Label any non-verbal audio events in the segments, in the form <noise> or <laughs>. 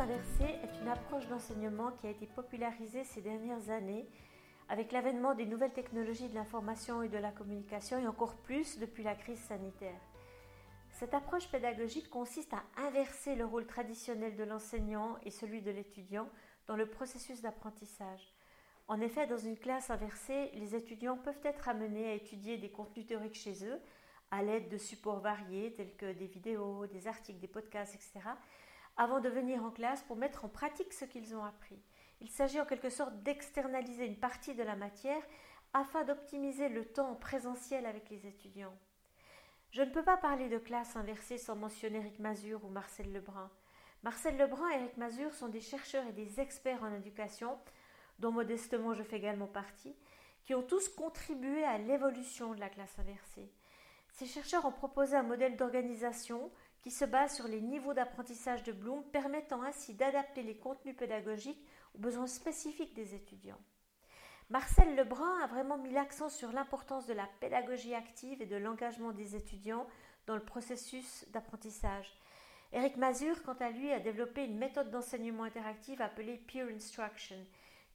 inversée est une approche d'enseignement qui a été popularisée ces dernières années avec l'avènement des nouvelles technologies de l'information et de la communication et encore plus depuis la crise sanitaire. Cette approche pédagogique consiste à inverser le rôle traditionnel de l'enseignant et celui de l'étudiant dans le processus d'apprentissage. En effet, dans une classe inversée, les étudiants peuvent être amenés à étudier des contenus théoriques chez eux à l'aide de supports variés tels que des vidéos, des articles, des podcasts, etc., avant de venir en classe pour mettre en pratique ce qu'ils ont appris. Il s'agit en quelque sorte d'externaliser une partie de la matière afin d'optimiser le temps présentiel avec les étudiants. Je ne peux pas parler de classe inversée sans mentionner Eric Mazur ou Marcel Lebrun. Marcel Lebrun et Eric Mazur sont des chercheurs et des experts en éducation, dont modestement je fais également partie, qui ont tous contribué à l'évolution de la classe inversée. Ces chercheurs ont proposé un modèle d'organisation qui se base sur les niveaux d'apprentissage de Bloom, permettant ainsi d'adapter les contenus pédagogiques aux besoins spécifiques des étudiants. Marcel Lebrun a vraiment mis l'accent sur l'importance de la pédagogie active et de l'engagement des étudiants dans le processus d'apprentissage. Eric Mazur, quant à lui, a développé une méthode d'enseignement interactive appelée Peer Instruction,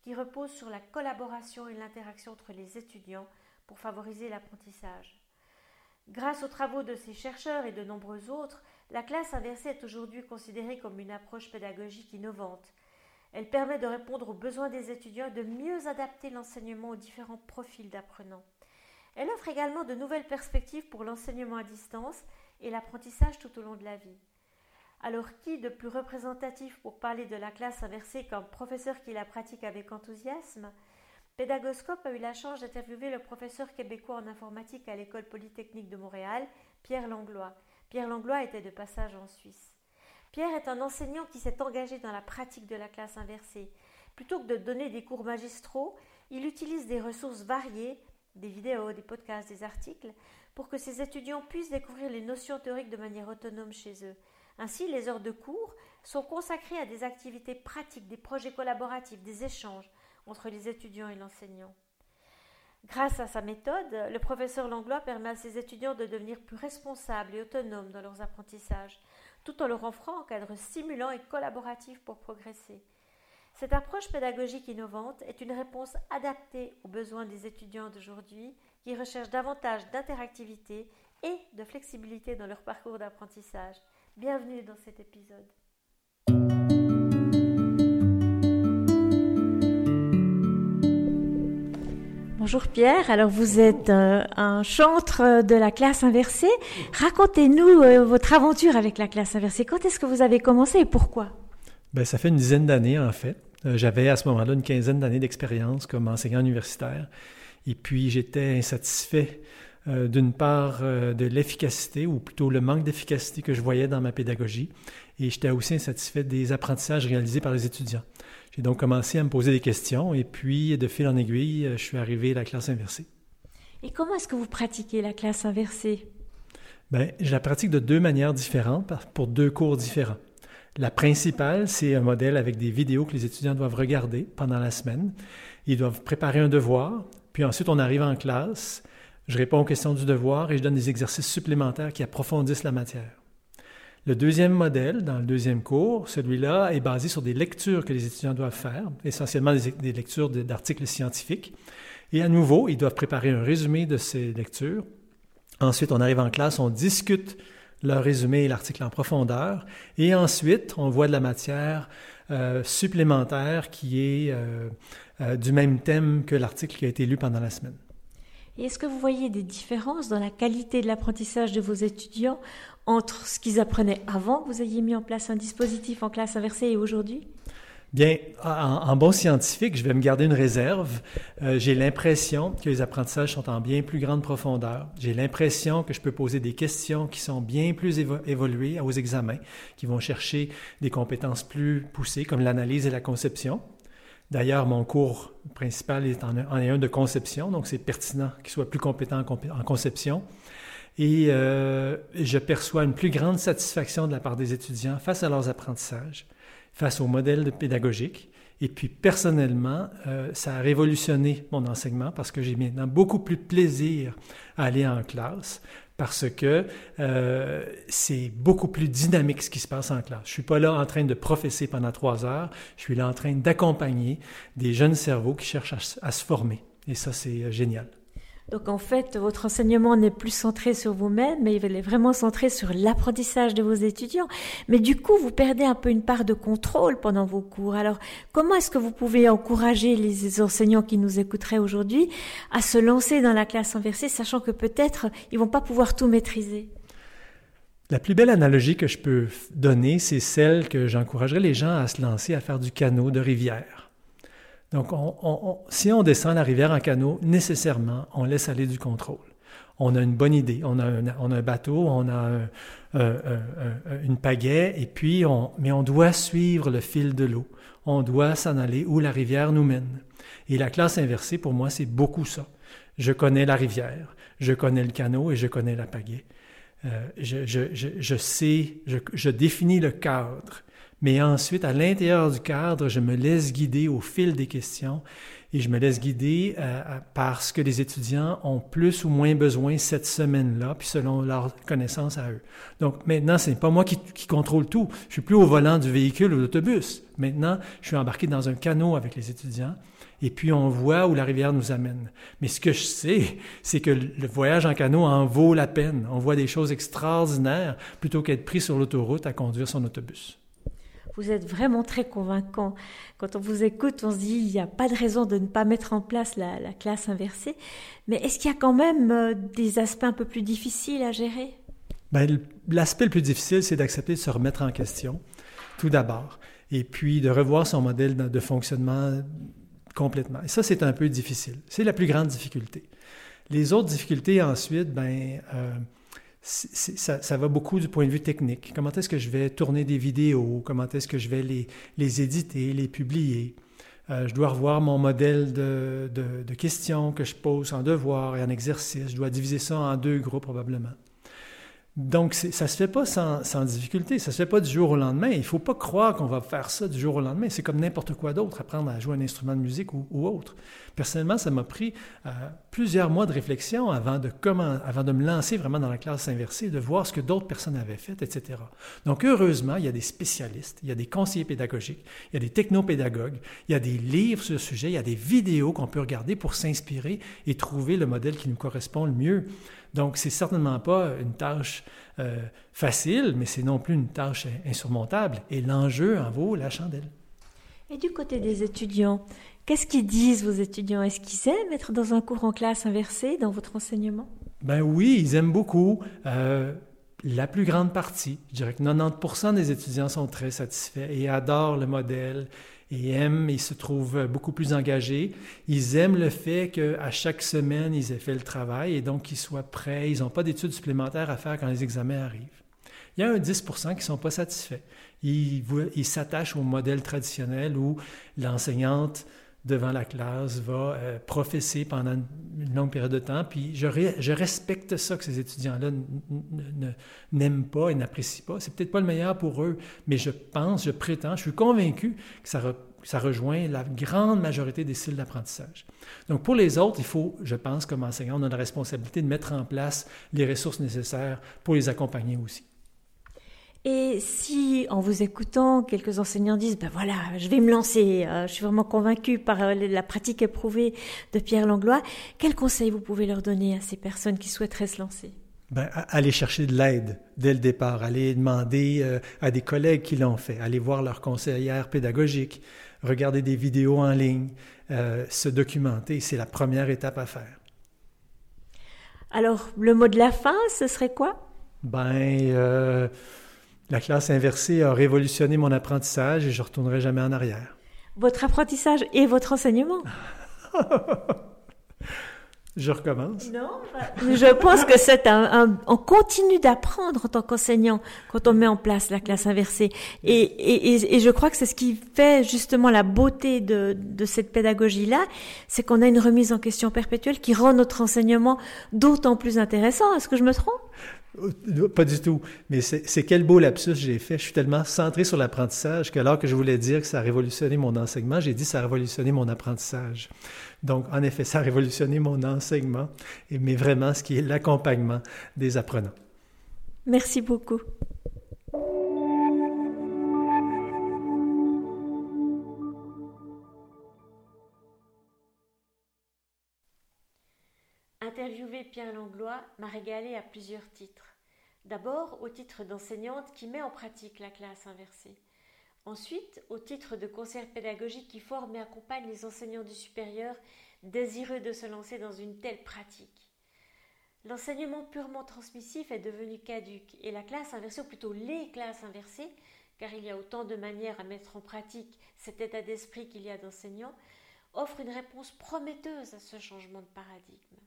qui repose sur la collaboration et l'interaction entre les étudiants pour favoriser l'apprentissage. Grâce aux travaux de ces chercheurs et de nombreux autres, la classe inversée est aujourd'hui considérée comme une approche pédagogique innovante. Elle permet de répondre aux besoins des étudiants et de mieux adapter l'enseignement aux différents profils d'apprenants. Elle offre également de nouvelles perspectives pour l'enseignement à distance et l'apprentissage tout au long de la vie. Alors qui de plus représentatif pour parler de la classe inversée qu'un professeur qui la pratique avec enthousiasme? Pédagoscope a eu la chance d'interviewer le professeur québécois en informatique à l'École polytechnique de Montréal, Pierre Langlois. Pierre Langlois était de passage en Suisse. Pierre est un enseignant qui s'est engagé dans la pratique de la classe inversée. Plutôt que de donner des cours magistraux, il utilise des ressources variées, des vidéos, des podcasts, des articles, pour que ses étudiants puissent découvrir les notions théoriques de manière autonome chez eux. Ainsi, les heures de cours sont consacrées à des activités pratiques, des projets collaboratifs, des échanges, entre les étudiants et l'enseignant. Grâce à sa méthode, le professeur Langlois permet à ses étudiants de devenir plus responsables et autonomes dans leurs apprentissages, tout en leur offrant un cadre stimulant et collaboratif pour progresser. Cette approche pédagogique innovante est une réponse adaptée aux besoins des étudiants d'aujourd'hui qui recherchent davantage d'interactivité et de flexibilité dans leur parcours d'apprentissage. Bienvenue dans cet épisode. Bonjour Pierre, alors vous êtes euh, un chantre de la classe inversée. Racontez-nous euh, votre aventure avec la classe inversée. Quand est-ce que vous avez commencé et pourquoi? Ben, Ça fait une dizaine d'années en fait. Euh, j'avais à ce moment-là une quinzaine d'années d'expérience comme enseignant universitaire. Et puis j'étais insatisfait d'une part de l'efficacité, ou plutôt le manque d'efficacité que je voyais dans ma pédagogie. Et j'étais aussi insatisfait des apprentissages réalisés par les étudiants. J'ai donc commencé à me poser des questions et puis, de fil en aiguille, je suis arrivé à la classe inversée. Et comment est-ce que vous pratiquez la classe inversée? Bien, je la pratique de deux manières différentes pour deux cours différents. La principale, c'est un modèle avec des vidéos que les étudiants doivent regarder pendant la semaine. Ils doivent préparer un devoir, puis ensuite on arrive en classe, je réponds aux questions du devoir et je donne des exercices supplémentaires qui approfondissent la matière. Le deuxième modèle, dans le deuxième cours, celui-là est basé sur des lectures que les étudiants doivent faire, essentiellement des, lectures d'articles scientifiques. Et à nouveau, ils doivent préparer un résumé de ces lectures. Ensuite, on arrive en classe, on discute leur résumé et l'article en profondeur. Et ensuite, on voit de la matière euh, supplémentaire qui est euh, euh, du même thème que l'article qui a été lu pendant la semaine. Et est-ce que vous voyez des différences dans la qualité de l'apprentissage de vos étudiants entre ce qu'ils apprenaient avant que vous ayez mis en place un dispositif en classe inversée et aujourd'hui? Bien, en, bon scientifique, je vais me garder une réserve. Euh, j'ai l'impression que les apprentissages sont en bien plus grande profondeur. J'ai l'impression que je peux poser des questions qui sont bien plus évoluées aux examens, qui vont chercher des compétences plus poussées, comme l'analyse et la conception. D'ailleurs, mon cours principal est en, un de conception, donc c'est pertinent qu'il soit plus compétent en, conception. Et euh, je perçois une plus grande satisfaction de la part des étudiants face à leurs apprentissages, face au modèle pédagogique. Et puis personnellement, euh, ça a révolutionné mon enseignement parce que j'ai maintenant beaucoup plus de plaisir à aller en classe parce que euh, c'est beaucoup plus dynamique ce qui se passe en classe. Je suis pas là en train de professer pendant trois heures, je suis là en train d'accompagner des jeunes cerveaux qui cherchent à, se former. Et ça, c'est euh, génial. Donc en fait, votre enseignement n'est plus centré sur vous-même, mais il est vraiment centré sur l'apprentissage de vos étudiants. Mais du coup, vous perdez un peu une part de contrôle pendant vos cours. Alors comment est-ce que vous pouvez encourager les enseignants qui nous écouteraient aujourd'hui à se lancer dans la classe inversée, sachant que peut-être ils vont pas pouvoir tout maîtriser? La plus belle analogie que je peux donner, c'est celle que j'encouragerais les gens à se lancer à faire du canot de rivière. Donc, si on descend la rivière en canot, nécessairement, on laisse aller du contrôle. On a une bonne idée, on a un, bateau, on a une pagaie, et puis mais on doit suivre le fil de l'eau. On doit s'en aller où la rivière nous mène. Et la classe inversée, pour moi, c'est beaucoup ça. Je connais la rivière, je connais le canot et je connais la pagaie. Euh, je, sais, je définis le cadre mais ensuite, à l'intérieur du cadre, je me laisse guider au fil des questions et je me laisse guider euh, parce que les étudiants ont plus ou moins besoin cette semaine-là, puis selon leur connaissance à eux. Donc maintenant, ce n'est pas moi qui, qui, contrôle tout. Je suis plus au volant du véhicule ou de l'autobus. Maintenant, je suis embarqué dans un canot avec les étudiants et puis on voit où la rivière nous amène. Mais ce que je sais, c'est que le voyage en canot en vaut la peine. On voit des choses extraordinaires plutôt qu'être pris sur l'autoroute à conduire son autobus. Vous êtes vraiment très convaincant. Quand on vous écoute, on se dit il n'y a pas de raison de ne pas mettre en place la, classe inversée. Mais est-ce qu'il y a quand même euh, des aspects un peu plus difficiles à gérer? Ben, L'aspect le plus difficile, c'est d'accepter de se remettre en question, tout d'abord, et puis de revoir son modèle de fonctionnement complètement. Et ça, c'est un peu difficile. C'est la plus grande difficulté. Les autres difficultés ensuite, ben, euh, ça, va beaucoup du point de vue technique. Comment est-ce que je vais tourner des vidéos? Comment est-ce que je vais les, les éditer, les publier? Euh, je dois revoir mon modèle de, de, questions que je pose en devoir et en exercice. Je dois diviser ça en deux groupes probablement. Donc, ça se fait pas sans, sans, difficulté, ça se fait pas du jour au lendemain. Il faut pas croire qu'on va faire ça du jour au lendemain. C'est comme n'importe quoi d'autre, apprendre à jouer un instrument de musique ou, ou autre. Personnellement, ça m'a pris euh, plusieurs mois de réflexion avant de, comment, avant de me lancer vraiment dans la classe inversée, de voir ce que d'autres personnes avaient fait, etc. Donc, heureusement, il y a des spécialistes, il y a des conseillers pédagogiques, il y a des technopédagogues, il y a des livres sur le sujet, il y a des vidéos qu'on peut regarder pour s'inspirer et trouver le modèle qui nous correspond le mieux. Donc, c'est certainement pas une tâche euh, facile, mais c'est non plus une tâche insurmontable. Et l'enjeu en vaut la chandelle. Et du côté des étudiants, qu'est-ce qu'ils disent vos étudiants? Est-ce qu'ils aiment être dans un cours en classe inversé dans votre enseignement? Ben oui, ils aiment beaucoup. Euh, la plus grande partie, je dirais que 90% des étudiants sont très satisfaits et adorent le modèle et aiment, ils se trouvent beaucoup plus engagés. Ils aiment le fait qu'à chaque semaine, ils aient fait le travail et donc qu'ils soient prêts. Ils n'ont pas d'études supplémentaires à faire quand les examens arrivent. Il y a un 10% qui ne sont pas satisfaits. Ils s'attachent au modèle traditionnel où l'enseignante devant la classe va euh, professer pendant une longue période de temps. Puis je, respecte ça que ces étudiants-là n'aiment pas et n'apprécient pas. C'est peut-être pas le meilleur pour eux, mais je pense, je prétends, je suis convaincu que ça, ça rejoint la grande majorité des styles d'apprentissage. Donc pour les autres, il faut, je pense, comme enseignant, on a la responsabilité de mettre en place les ressources nécessaires pour les accompagner aussi. Et si, en vous écoutant, quelques enseignants disent, ben voilà, je vais me lancer, euh, je suis vraiment convaincu par euh, la pratique éprouvée de Pierre Langlois, quels conseils vous pouvez leur donner à ces personnes qui souhaiteraient se lancer? Ben, aller chercher de l'aide dès le départ, aller demander euh, à des collègues qui l'ont fait, aller voir leur conseillère pédagogique, regarder des vidéos en ligne, se documenter, c'est la première étape à faire. Alors, le mot de la fin, ce serait quoi? Ben, la classe inversée a révolutionné mon apprentissage et je ne retournerai jamais en arrière. Votre apprentissage et votre enseignement <laughs> Je recommence. Non, je pense que c'est un, on continue d'apprendre en tant qu'enseignant quand on met en place la classe inversée. Et, et, et je crois que c'est ce qui fait justement la beauté de, de cette pédagogie-là, c'est qu'on a une remise en question perpétuelle qui rend notre enseignement d'autant plus intéressant. Est-ce que je me trompe? Pas du tout. Mais c'est quel beau lapsus j'ai fait. Je suis tellement centré sur l'apprentissage que alors que je voulais dire que ça a révolutionné mon enseignement, j'ai dit ça a révolutionné mon apprentissage. Donc, en effet, ça a révolutionné mon enseignement, mais vraiment ce qui est l'accompagnement des apprenants. Merci beaucoup. Pierre Langlois m'a régalé à plusieurs titres. D'abord au titre d'enseignante qui met en pratique la classe inversée. Ensuite au titre de conseillère pédagogique qui forme et accompagne les enseignants du supérieur désireux de se lancer dans une telle pratique. L'enseignement purement transmissif est devenu caduque et la classe inversée, ou plutôt les classes inversées, car il y a autant de manières à mettre en pratique cet état d'esprit qu'il y a d'enseignants, offre une réponse prometteuse à ce changement de paradigme.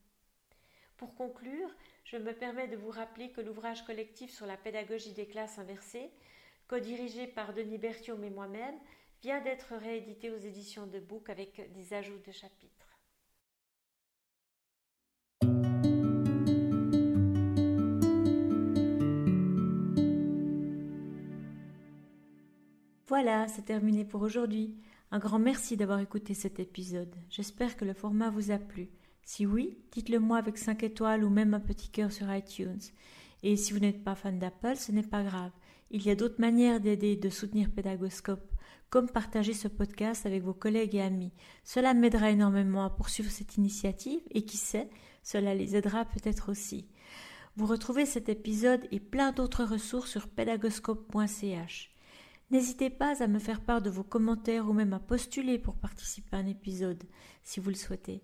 Pour conclure, je me permets de vous rappeler que l'ouvrage collectif sur la pédagogie des classes inversées, co-dirigé par Denis Berthiaume et moi-même, vient d'être réédité aux éditions de Book avec des ajouts de chapitres. Voilà, c'est terminé pour aujourd'hui. Un grand merci d'avoir écouté cet épisode. J'espère que le format vous a plu. Si oui, dites-le moi avec 5 étoiles ou même un petit cœur sur iTunes. Et si vous n'êtes pas fan d'Apple, ce n'est pas grave. Il y a d'autres manières d'aider et de soutenir Pédagoscope, comme partager ce podcast avec vos collègues et amis. Cela m'aidera énormément à poursuivre cette initiative et qui sait, cela les aidera peut-être aussi. Vous retrouvez cet épisode et plein d'autres ressources sur pédagoscope.ch. N'hésitez pas à me faire part de vos commentaires ou même à postuler pour participer à un épisode si vous le souhaitez.